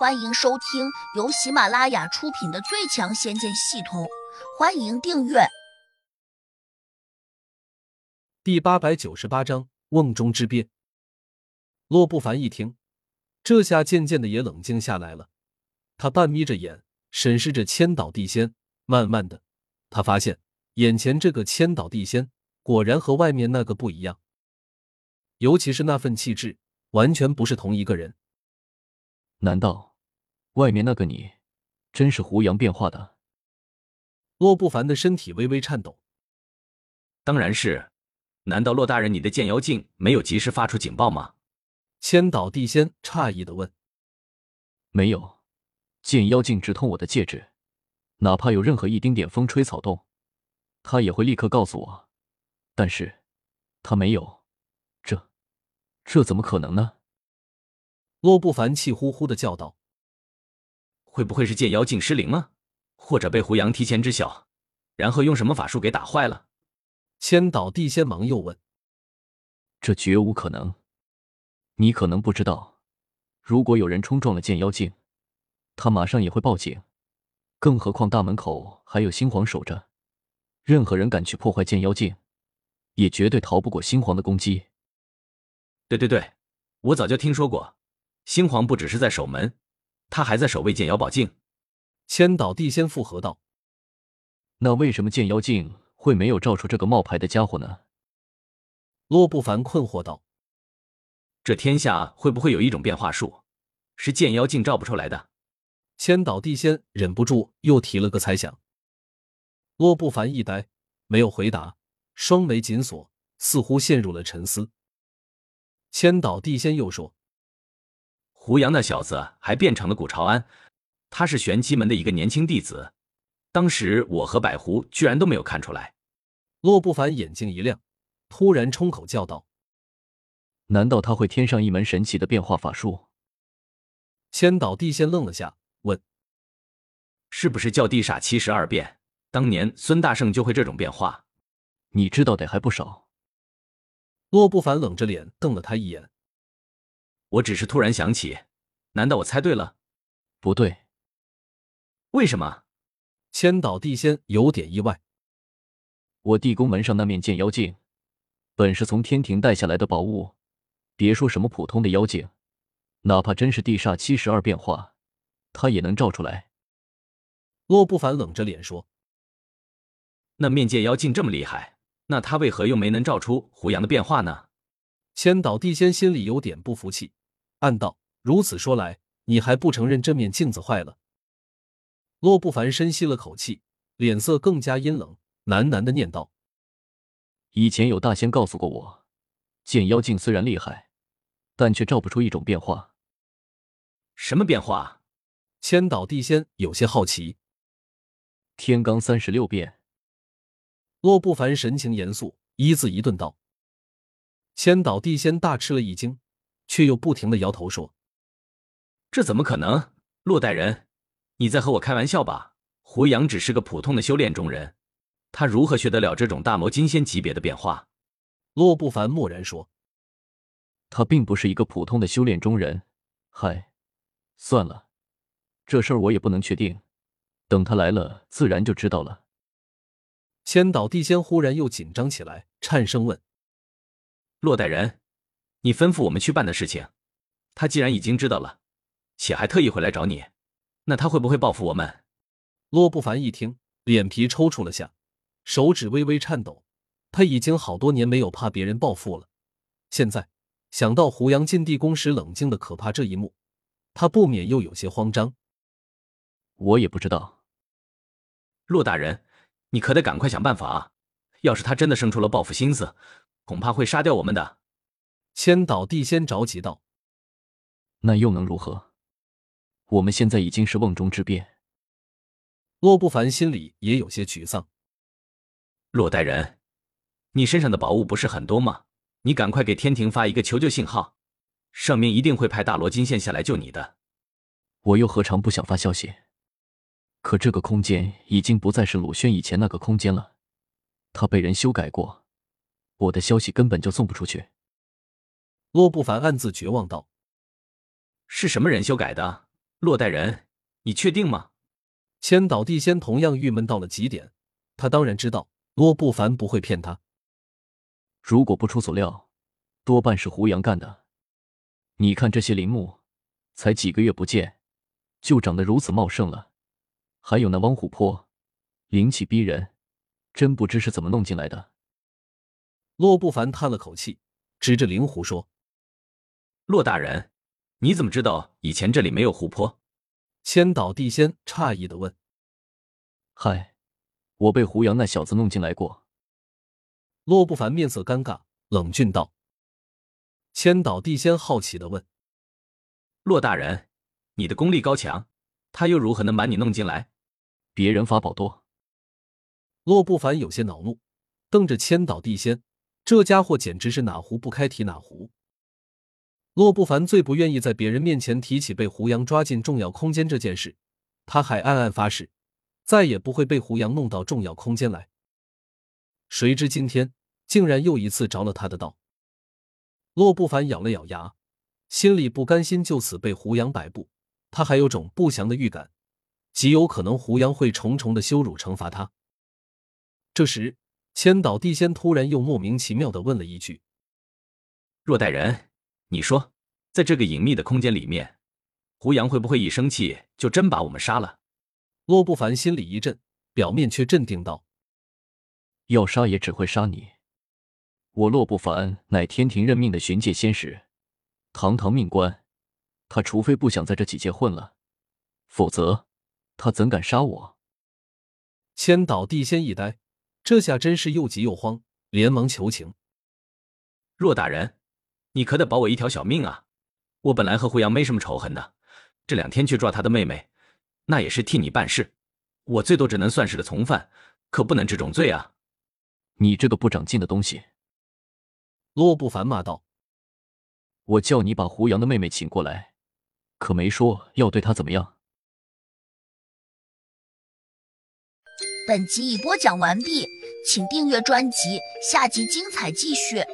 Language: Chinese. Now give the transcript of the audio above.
欢迎收听由喜马拉雅出品的《最强仙剑系统》，欢迎订阅。第八百九十八章瓮中之鳖。洛不凡一听，这下渐渐的也冷静下来了。他半眯着眼，审视着千岛地仙。慢慢的，他发现眼前这个千岛地仙果然和外面那个不一样，尤其是那份气质，完全不是同一个人。难道？外面那个你，真是胡杨变化的？洛不凡的身体微微颤抖。当然是，难道洛大人你的剑妖镜没有及时发出警报吗？千岛地仙诧异的问。没有，剑妖镜直通我的戒指，哪怕有任何一丁点风吹草动，他也会立刻告诉我。但是，他没有，这，这怎么可能呢？洛不凡气呼呼的叫道。会不会是剑妖镜失灵了，或者被胡杨提前知晓，然后用什么法术给打坏了？千岛地仙忙又问：“这绝无可能。你可能不知道，如果有人冲撞了剑妖镜，他马上也会报警。更何况大门口还有星皇守着，任何人敢去破坏剑妖镜，也绝对逃不过星皇的攻击。”对对对，我早就听说过，星皇不只是在守门。他还在守卫剑妖宝镜，千岛地仙附和道：“那为什么剑妖镜会没有照出这个冒牌的家伙呢？”洛不凡困惑道：“这天下会不会有一种变化术，是剑妖镜照不出来的？”千岛地仙忍不住又提了个猜想。洛不凡一呆，没有回答，双眉紧锁，似乎陷入了沉思。千岛地仙又说。胡杨那小子还变成了古朝安，他是玄机门的一个年轻弟子。当时我和百狐居然都没有看出来。洛不凡眼睛一亮，突然冲口叫道：“难道他会添上一门神奇的变化法术？”千岛地仙愣了下，问：“是不是叫地煞七十二变？当年孙大圣就会这种变化？你知道的还不少。”洛不凡冷着脸瞪了他一眼。我只是突然想起，难道我猜对了？不对，为什么？千岛地仙有点意外。我地宫门上那面剑妖镜，本是从天庭带下来的宝物，别说什么普通的妖镜，哪怕真是地煞七十二变化，它也能照出来。洛不凡冷着脸说：“那面剑妖镜这么厉害，那他为何又没能照出胡杨的变化呢？”千岛地仙心里有点不服气。暗道：“如此说来，你还不承认这面镜子坏了？”洛不凡深吸了口气，脸色更加阴冷，喃喃的念道：“以前有大仙告诉过我，见妖镜虽然厉害，但却照不出一种变化。什么变化？”千岛地仙有些好奇。天罡三十六变。洛不凡神情严肃，一字一顿道：“千岛地仙大吃了一惊。”却又不停的摇头说：“这怎么可能？洛代人，你在和我开玩笑吧？胡杨只是个普通的修炼中人，他如何学得了这种大魔金仙级别的变化？”洛不凡默然说：“他并不是一个普通的修炼中人。嗨，算了，这事儿我也不能确定，等他来了，自然就知道了。”千岛地仙忽然又紧张起来，颤声问：“洛代人。”你吩咐我们去办的事情，他既然已经知道了，且还特意回来找你，那他会不会报复我们？洛不凡一听，脸皮抽搐了下，手指微微颤抖。他已经好多年没有怕别人报复了，现在想到胡杨进地宫时冷静的可怕这一幕，他不免又有些慌张。我也不知道，洛大人，你可得赶快想办法啊！要是他真的生出了报复心思，恐怕会杀掉我们的。千岛地仙着急道：“那又能如何？我们现在已经是瓮中之鳖。”洛不凡心里也有些沮丧。洛大人，你身上的宝物不是很多吗？你赶快给天庭发一个求救信号，上面一定会派大罗金线下来救你的。我又何尝不想发消息？可这个空间已经不再是鲁轩以前那个空间了，他被人修改过，我的消息根本就送不出去。洛不凡暗自绝望道：“是什么人修改的？洛代人，你确定吗？千岛地仙同样郁闷到了极点。他当然知道洛不凡不会骗他。如果不出所料，多半是胡杨干的。你看这些林木，才几个月不见，就长得如此茂盛了。还有那汪湖泊，灵气逼人，真不知是怎么弄进来的。洛不凡叹了口气，指着灵狐说：“骆大人，你怎么知道以前这里没有湖泊？”千岛地仙诧异的问：“嗨，我被胡杨那小子弄进来过。”洛不凡面色尴尬，冷峻道：“千岛地仙好奇的问：骆大人，你的功力高强，他又如何能把你弄进来？别人法宝多。”洛不凡有些恼怒，瞪着千岛地仙，这家伙简直是哪壶不开提哪壶。洛不凡最不愿意在别人面前提起被胡杨抓进重要空间这件事，他还暗暗发誓，再也不会被胡杨弄到重要空间来。谁知今天竟然又一次着了他的道。洛不凡咬了咬牙，心里不甘心就此被胡杨摆布，他还有种不祥的预感，极有可能胡杨会重重的羞辱惩罚他。这时，千岛地仙突然又莫名其妙的问了一句：“若代人。”你说，在这个隐秘的空间里面，胡杨会不会一生气就真把我们杀了？洛不凡心里一震，表面却镇定道：“要杀也只会杀你。我洛不凡乃天庭任命的巡界仙使，堂堂命官，他除非不想在这几界混了，否则他怎敢杀我？”千岛地仙一呆，这下真是又急又慌，连忙求情：“若大人。”你可得保我一条小命啊！我本来和胡杨没什么仇恨的，这两天去抓他的妹妹，那也是替你办事。我最多只能算是个从犯，可不能这种罪啊！你这个不长进的东西！洛不凡骂道：“我叫你把胡杨的妹妹请过来，可没说要对她怎么样。”本集已播讲完毕，请订阅专辑，下集精彩继续。